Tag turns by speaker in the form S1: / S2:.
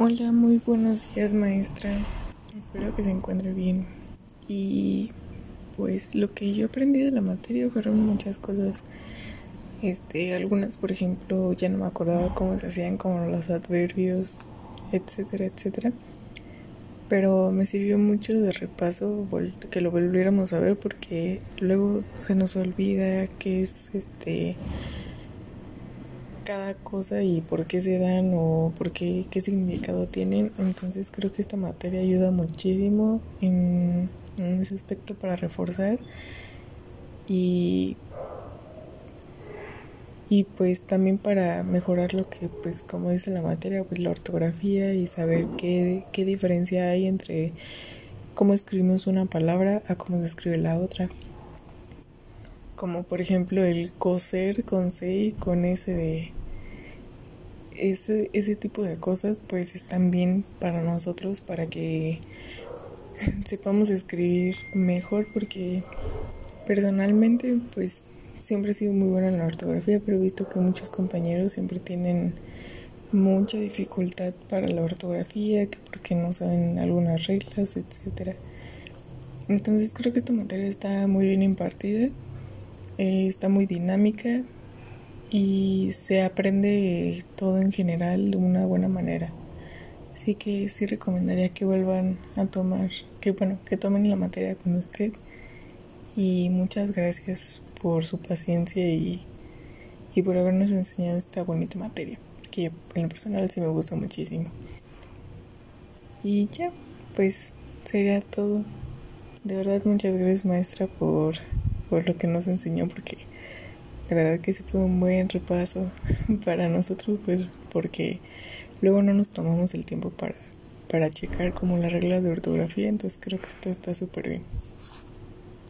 S1: Hola, muy buenos días maestra. Espero que se encuentre bien. Y pues lo que yo aprendí de la materia fueron muchas cosas. Este, algunas, por ejemplo, ya no me acordaba cómo se hacían como los adverbios, etcétera, etcétera. Pero me sirvió mucho de repaso que lo volviéramos a ver porque luego se nos olvida que es este cada cosa y por qué se dan o por qué, qué significado tienen. Entonces creo que esta materia ayuda muchísimo en, ese aspecto para reforzar y, y pues también para mejorar lo que pues como dice la materia pues la ortografía y saber qué, qué diferencia hay entre cómo escribimos una palabra a cómo se escribe la otra como por ejemplo el coser con C y con S de ese, ese tipo de cosas pues están bien para nosotros para que sepamos escribir mejor porque personalmente pues siempre he sido muy buena en la ortografía pero he visto que muchos compañeros siempre tienen mucha dificultad para la ortografía que porque no saben algunas reglas etcétera. Entonces creo que esta materia está muy bien impartida eh, está muy dinámica y se aprende todo en general de una buena manera. Así que sí recomendaría que vuelvan a tomar, que bueno, que tomen la materia con usted. Y muchas gracias por su paciencia y, y por habernos enseñado esta bonita materia, porque en lo personal sí me gusta muchísimo. Y ya, pues sería todo. De verdad muchas gracias maestra por, por lo que nos enseñó, porque de verdad que sí fue un buen repaso para nosotros, pues porque luego no nos tomamos el tiempo para, para checar como las reglas de ortografía, entonces creo que esto está súper bien.